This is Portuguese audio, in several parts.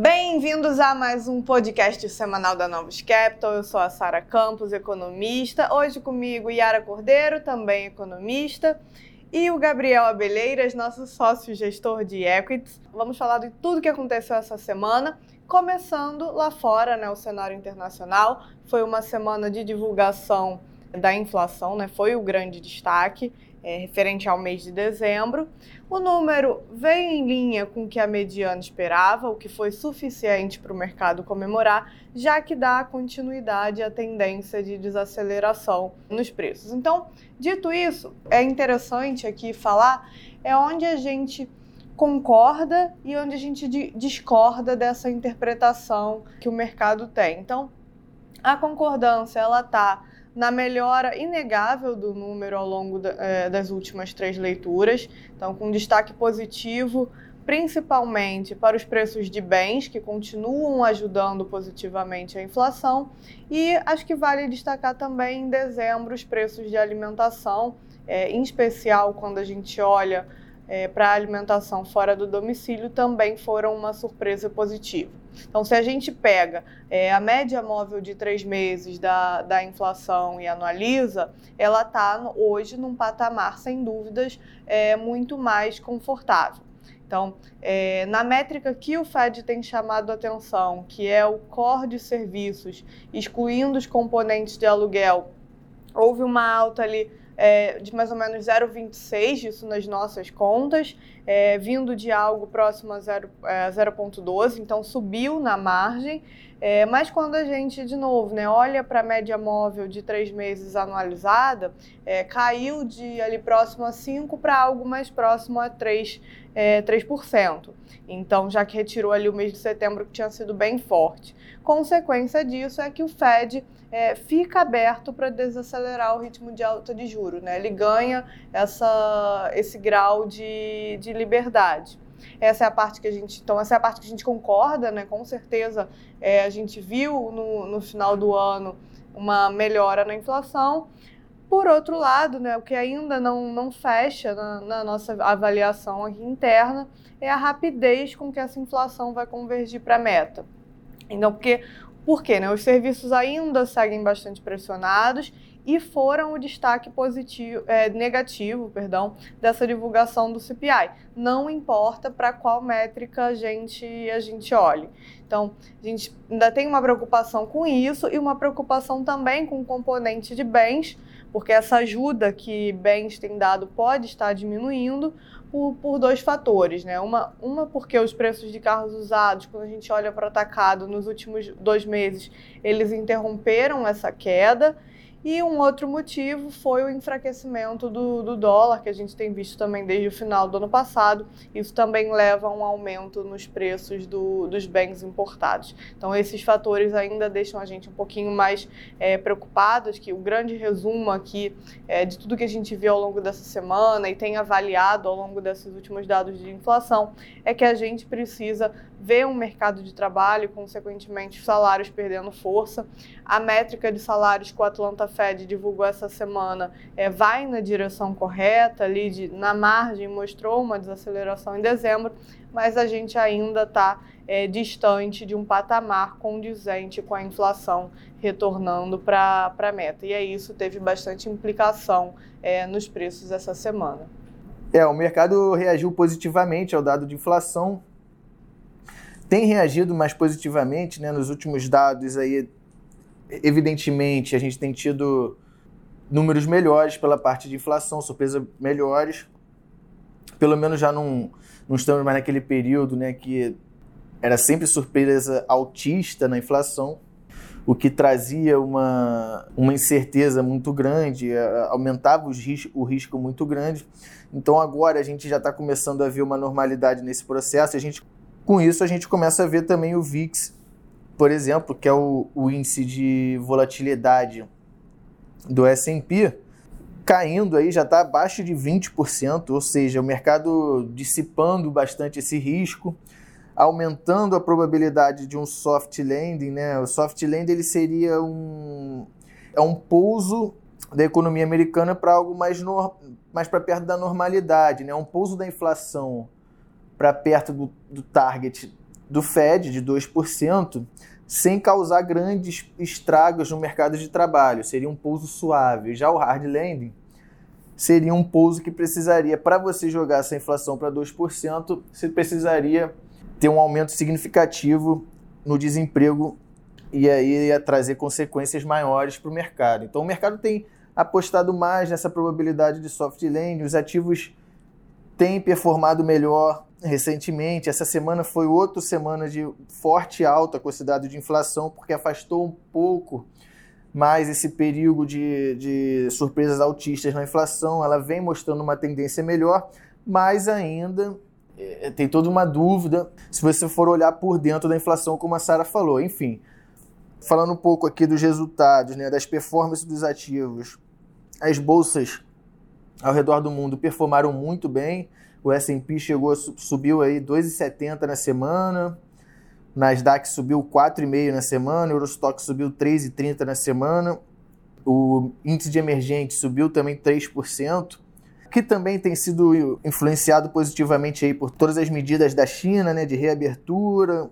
Bem-vindos a mais um podcast semanal da Novos Capital. Eu sou a Sara Campos, economista. Hoje comigo Yara Cordeiro, também economista, e o Gabriel Abeleiras, nosso sócio gestor de equities. Vamos falar de tudo que aconteceu essa semana, começando lá fora, né, o cenário internacional. Foi uma semana de divulgação da inflação, né? Foi o grande destaque é, referente ao mês de dezembro. O número veio em linha com o que a mediana esperava, o que foi suficiente para o mercado comemorar, já que dá continuidade à tendência de desaceleração nos preços. Então, dito isso, é interessante aqui falar é onde a gente concorda e onde a gente discorda dessa interpretação que o mercado tem. Então, a concordância ela está na melhora inegável do número ao longo da, é, das últimas três leituras, então com destaque positivo principalmente para os preços de bens, que continuam ajudando positivamente a inflação, e acho que vale destacar também em dezembro os preços de alimentação, é, em especial quando a gente olha é, para a alimentação fora do domicílio também foram uma surpresa positiva. Então, se a gente pega é, a média móvel de três meses da, da inflação e analisa, ela está hoje num patamar, sem dúvidas, é, muito mais confortável. Então, é, na métrica que o Fed tem chamado atenção, que é o core de serviços, excluindo os componentes de aluguel, houve uma alta ali é, de mais ou menos 0,26, isso nas nossas contas, é, vindo de algo próximo a 0,12, é, então subiu na margem. É, mas quando a gente, de novo, né, olha para a média móvel de três meses anualizada, é, caiu de ali próximo a 5 para algo mais próximo a 3, é, 3%. Então, já que retirou ali o mês de setembro, que tinha sido bem forte. Consequência disso é que o Fed é, fica aberto para desacelerar o ritmo de alta de juros. Né? Ele ganha essa, esse grau de, de liberdade. Essa é a parte que a gente, então essa é a parte que a gente concorda, né? Com certeza é, a gente viu no, no final do ano uma melhora na inflação. Por outro lado, né, o que ainda não, não fecha na, na, nossa avaliação aqui interna é a rapidez com que essa inflação vai convergir para a meta. Então, porque, por quê? Né? Os serviços ainda seguem bastante pressionados e foram o destaque positivo, é, negativo perdão, dessa divulgação do CPI. Não importa para qual métrica a gente, a gente olhe. Então, a gente ainda tem uma preocupação com isso e uma preocupação também com o componente de bens, porque essa ajuda que bens têm dado pode estar diminuindo por, por dois fatores, né? Uma, uma porque os preços de carros usados, quando a gente olha para o atacado, nos últimos dois meses, eles interromperam essa queda. E um outro motivo foi o enfraquecimento do, do, dólar, que a gente tem visto também desde o final do ano passado. Isso também leva a um aumento nos preços do, dos bens importados. Então, esses fatores ainda deixam a gente um pouquinho mais é, preocupados, que o grande resumo aqui é, de tudo que a gente viu ao longo dessa semana e tem avaliado ao longo desses últimos dados de inflação é que a gente precisa ver um mercado de trabalho, consequentemente salários perdendo força. A métrica de salários que o Atlanta Fed divulgou essa semana é, vai na direção correta, ali de, na margem mostrou uma desaceleração em dezembro, mas a gente ainda está é, distante de um patamar condizente com a inflação retornando para a meta. E é isso teve bastante implicação é, nos preços essa semana. É, o mercado reagiu positivamente ao dado de inflação, tem reagido mais positivamente, né? Nos últimos dados aí, evidentemente, a gente tem tido números melhores pela parte de inflação, surpresas melhores. Pelo menos já não, não estamos mais naquele período, né, que era sempre surpresa altista na inflação, o que trazia uma, uma incerteza muito grande, aumentava os ris o risco muito grande. Então agora a gente já está começando a ver uma normalidade nesse processo. A gente com isso, a gente começa a ver também o VIX, por exemplo, que é o, o índice de volatilidade do S&P, caindo aí, já está abaixo de 20%, ou seja, o mercado dissipando bastante esse risco, aumentando a probabilidade de um soft landing, né? O soft landing ele seria um é um pouso da economia americana para algo mais mais para perto da normalidade, né? Um pouso da inflação para perto do, do target do Fed de 2%, sem causar grandes estragos no mercado de trabalho. Seria um pouso suave. Já o hard landing seria um pouso que precisaria, para você jogar essa inflação para 2%, você precisaria ter um aumento significativo no desemprego e aí ia trazer consequências maiores para o mercado. Então o mercado tem apostado mais nessa probabilidade de soft landing, os ativos têm performado melhor recentemente. Essa semana foi outra semana de forte alta com esse dado de inflação, porque afastou um pouco mais esse período de, de surpresas altistas na inflação. Ela vem mostrando uma tendência melhor, mas ainda é, tem toda uma dúvida se você for olhar por dentro da inflação, como a Sara falou. Enfim, falando um pouco aqui dos resultados, né, das performances dos ativos, as bolsas ao redor do mundo performaram muito bem. O S&P chegou subiu aí 2,70 na semana. Nasdaq subiu 4,5 na semana, o Eurostock subiu 3,30 na semana. O índice de emergente subiu também 3%, que também tem sido influenciado positivamente aí por todas as medidas da China, né, de reabertura,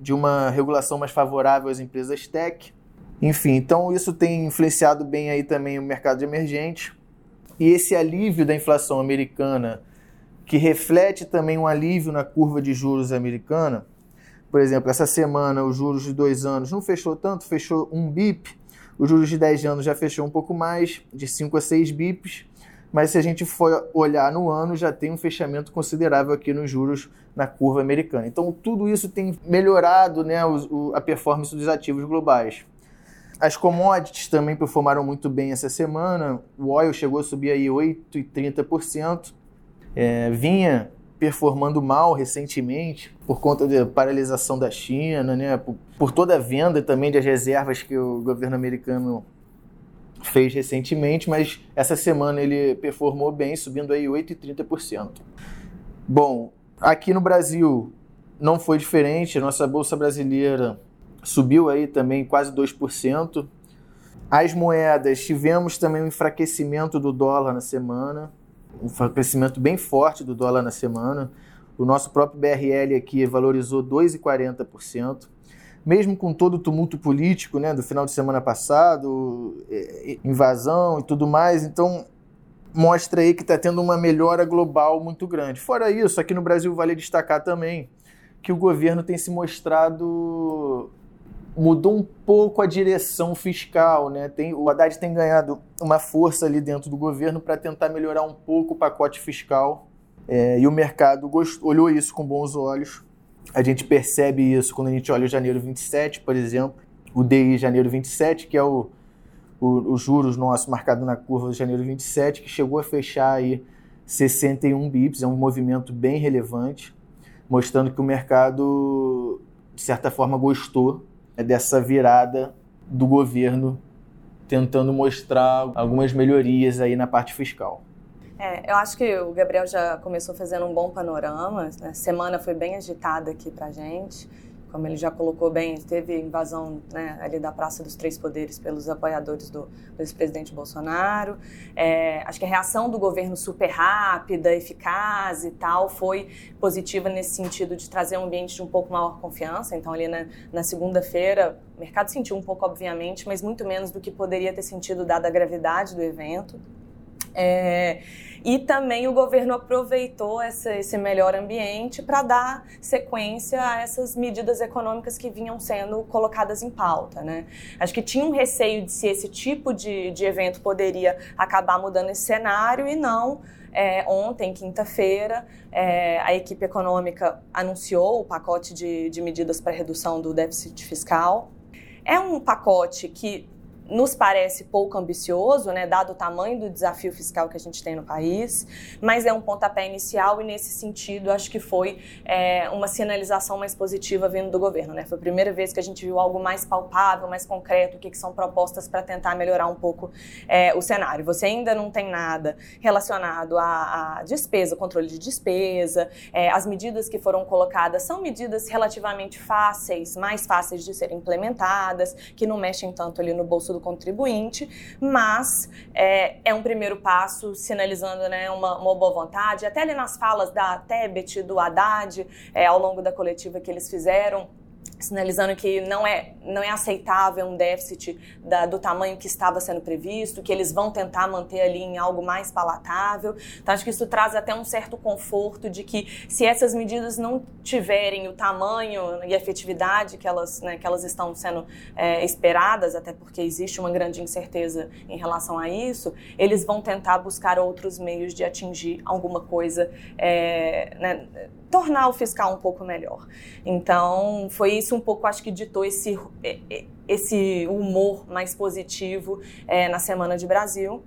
de uma regulação mais favorável às empresas tech. Enfim, então isso tem influenciado bem aí também o mercado emergente. E esse alívio da inflação americana que reflete também um alívio na curva de juros americana. Por exemplo, essa semana os juros de dois anos não fechou tanto, fechou um BIP. Os juros de 10 anos já fechou um pouco mais, de 5 a 6 bips. Mas se a gente for olhar no ano, já tem um fechamento considerável aqui nos juros na curva americana. Então, tudo isso tem melhorado né, o, a performance dos ativos globais. As commodities também performaram muito bem essa semana. O oil chegou a subir aí 8,30% é, vinha performando mal recentemente por conta da paralisação da China, né, por, por, toda a venda também das reservas que o governo americano fez recentemente, mas essa semana ele performou bem, subindo aí 8,30%. Bom, aqui no Brasil não foi diferente, nossa bolsa brasileira subiu aí também quase 2%. As moedas, tivemos também um enfraquecimento do dólar na semana, um crescimento bem forte do dólar na semana. O nosso próprio BRL aqui valorizou 2,40%. Mesmo com todo o tumulto político né, do final de semana passado, é, é, invasão e tudo mais, então mostra aí que está tendo uma melhora global muito grande. Fora isso, aqui no Brasil vale destacar também que o governo tem se mostrado mudou um pouco a direção fiscal, né? Tem, o Haddad tem ganhado uma força ali dentro do governo para tentar melhorar um pouco o pacote fiscal é, e o mercado olhou isso com bons olhos. A gente percebe isso quando a gente olha o janeiro 27, por exemplo, o DI janeiro 27, que é o, o, os juros nosso marcado na curva de janeiro 27, que chegou a fechar aí 61 bips, é um movimento bem relevante, mostrando que o mercado, de certa forma, gostou dessa virada do governo tentando mostrar algumas melhorias aí na parte fiscal. É, eu acho que o Gabriel já começou fazendo um bom panorama. A né? semana foi bem agitada aqui para gente como ele já colocou bem, teve invasão né, ali da Praça dos Três Poderes pelos apoiadores do, do ex-presidente Bolsonaro. É, acho que a reação do governo super rápida, eficaz e tal foi positiva nesse sentido de trazer um ambiente de um pouco maior confiança. Então, ali na, na segunda-feira, o mercado sentiu um pouco, obviamente, mas muito menos do que poderia ter sentido dada a gravidade do evento. É, e também o governo aproveitou essa, esse melhor ambiente para dar sequência a essas medidas econômicas que vinham sendo colocadas em pauta. Né? Acho que tinha um receio de se esse tipo de, de evento poderia acabar mudando esse cenário e não. É, ontem, quinta-feira, é, a equipe econômica anunciou o pacote de, de medidas para redução do déficit fiscal. É um pacote que nos parece pouco ambicioso, né, dado o tamanho do desafio fiscal que a gente tem no país, mas é um pontapé inicial e, nesse sentido, acho que foi é, uma sinalização mais positiva vindo do governo. Né? Foi a primeira vez que a gente viu algo mais palpável, mais concreto, o que, que são propostas para tentar melhorar um pouco é, o cenário. Você ainda não tem nada relacionado à, à despesa, controle de despesa, é, as medidas que foram colocadas são medidas relativamente fáceis, mais fáceis de serem implementadas, que não mexem tanto ali no bolso do contribuinte, mas é, é um primeiro passo sinalizando né, uma, uma, boa vontade. Até ali nas falas da Tebet, do Haddad, é, ao longo da coletiva que eles fizeram, sinalizando que não é, não é aceitável um déficit da, do tamanho que estava sendo previsto, que eles vão tentar manter ali em algo mais palatável. Então, acho que isso traz até um certo conforto de que se essas medidas não tiverem o tamanho e efetividade que elas, né, que elas estão sendo é, esperadas, até porque existe uma grande incerteza em relação a isso, eles vão tentar buscar outros meios de atingir alguma coisa, é, né, tornar o fiscal um pouco melhor. Então, foi isso um pouco, acho que ditou esse, esse humor mais positivo é, na Semana de Brasil.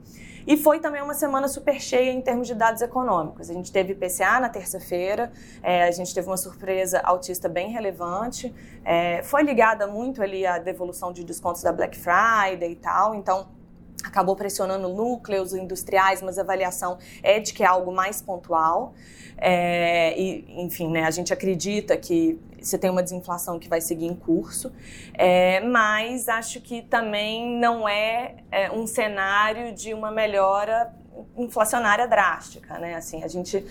E foi também uma semana super cheia em termos de dados econômicos. A gente teve PCA na terça-feira, é, a gente teve uma surpresa autista bem relevante, é, foi ligada muito ali à devolução de descontos da Black Friday e tal, então acabou pressionando núcleos industriais, mas a avaliação é de que é algo mais pontual. É, e, enfim, né, a gente acredita que você tem uma desinflação que vai seguir em curso, é, mas acho que também não é, é um cenário de uma melhora inflacionária drástica, né? Assim, a gente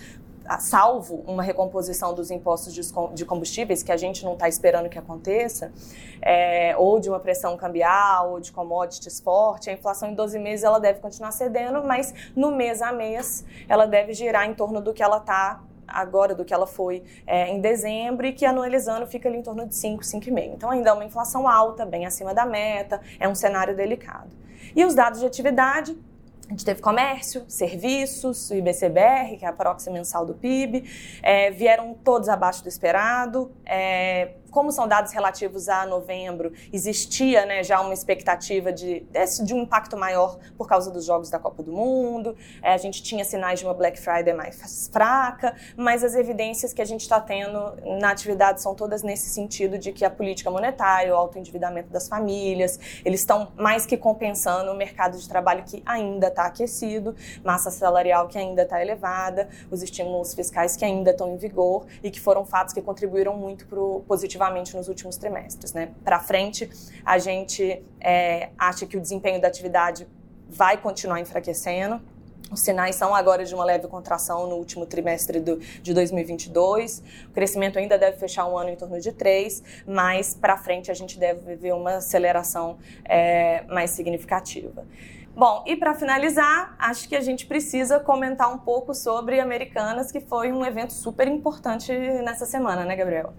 salvo uma recomposição dos impostos de combustíveis, que a gente não está esperando que aconteça, é, ou de uma pressão cambial, ou de commodities forte, a inflação em 12 meses ela deve continuar cedendo, mas no mês a mês ela deve girar em torno do que ela está agora do que ela foi é, em dezembro e que anualizando fica ali em torno de 5, 5,5. Então ainda é uma inflação alta, bem acima da meta, é um cenário delicado. E os dados de atividade a gente teve comércio, serviços, o IBCBR, que é a próxima mensal do PIB, é, vieram todos abaixo do esperado. É, como são dados relativos a novembro, existia né, já uma expectativa de, desse, de um impacto maior por causa dos jogos da Copa do Mundo. É, a gente tinha sinais de uma Black Friday mais fraca, mas as evidências que a gente está tendo na atividade são todas nesse sentido de que a política monetária, o alto endividamento das famílias, eles estão mais que compensando o mercado de trabalho que ainda está aquecido, massa salarial que ainda está elevada, os estímulos fiscais que ainda estão em vigor e que foram fatos que contribuíram muito para o positivamente nos últimos trimestres. Né? Para frente, a gente é, acha que o desempenho da atividade vai continuar enfraquecendo. Os sinais são agora de uma leve contração no último trimestre do, de 2022. O crescimento ainda deve fechar um ano em torno de 3, mas para frente a gente deve ver uma aceleração é, mais significativa. Bom, e para finalizar, acho que a gente precisa comentar um pouco sobre Americanas, que foi um evento super importante nessa semana, né, Gabriel?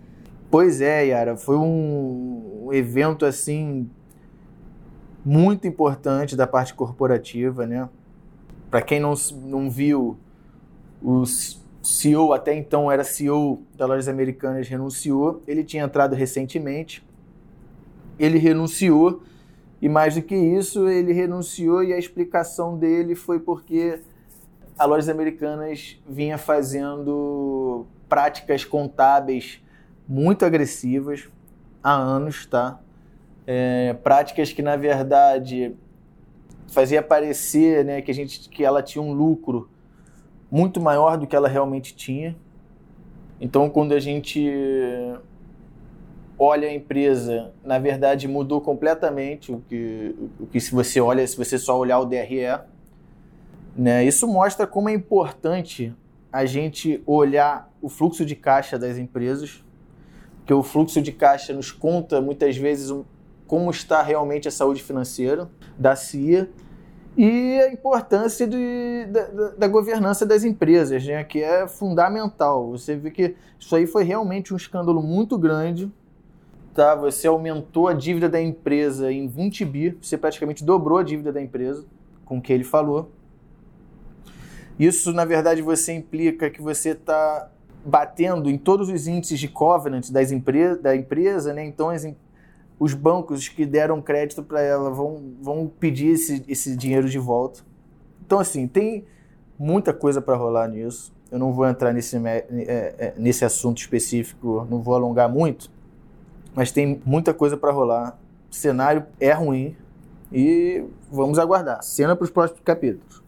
Pois é, Yara, foi um evento assim muito importante da parte corporativa, né? Para quem não, não viu, o CEO, até então era CEO da Lojas Americanas, renunciou. Ele tinha entrado recentemente. Ele renunciou e mais do que isso, ele renunciou e a explicação dele foi porque a Lojas Americanas vinha fazendo práticas contábeis muito agressivas há anos, tá? É, práticas que na verdade fazia parecer, né, que a gente que ela tinha um lucro muito maior do que ela realmente tinha. Então, quando a gente olha a empresa, na verdade mudou completamente o que, o que se você olha, se você só olhar o DRE, né? Isso mostra como é importante a gente olhar o fluxo de caixa das empresas que o fluxo de caixa nos conta muitas vezes como está realmente a saúde financeira da CIA e a importância de, da, da, governança das empresas, né, que é fundamental. Você vê que isso aí foi realmente um escândalo muito grande. Tá? Você aumentou a dívida da empresa em 20 bi, você praticamente dobrou a dívida da empresa, com o que ele falou. Isso, na verdade, você implica que você está batendo em todos os índices de covenant das empre da empresa, né? Então as, os bancos que deram crédito para ela vão, vão pedir esse, esse dinheiro de volta. Então, assim, tem muita coisa para rolar nisso. Eu não vou entrar nesse, é, é, nesse assunto específico, não vou alongar muito, mas tem muita coisa para rolar. O cenário é ruim e vamos aguardar. Cena para os próximos capítulos.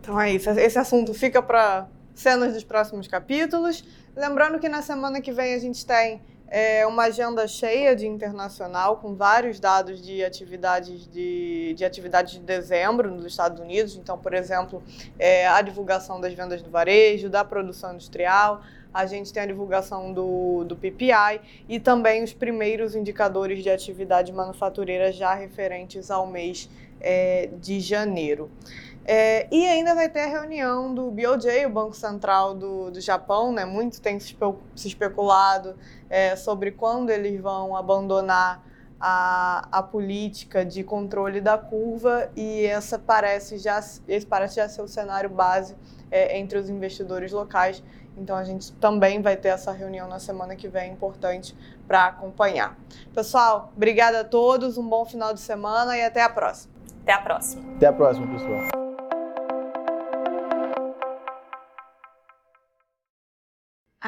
Então é isso. Esse assunto fica para cenas dos próximos capítulos. Lembrando que na semana que vem a gente tem é uma agenda cheia de internacional, com vários dados de atividades de, de atividades de dezembro nos Estados Unidos. Então, por exemplo, é, a divulgação das vendas do varejo, da produção industrial, a gente tem a divulgação do, do PPI e também os primeiros indicadores de atividade manufatureira já referentes ao mês é, de janeiro. É, e ainda vai ter a reunião do BOJ, o Banco Central do, do Japão, né? Muito tem se, especulado é, sobre quando eles vão abandonar a, a política de controle da curva e essa parece já, esse parece já ser o cenário base é, entre os investidores locais. Então a gente também vai ter essa reunião na semana que vem, importante para acompanhar. Pessoal, obrigada a todos, um bom final de semana e até a próxima. Até a próxima. Até a próxima, pessoal.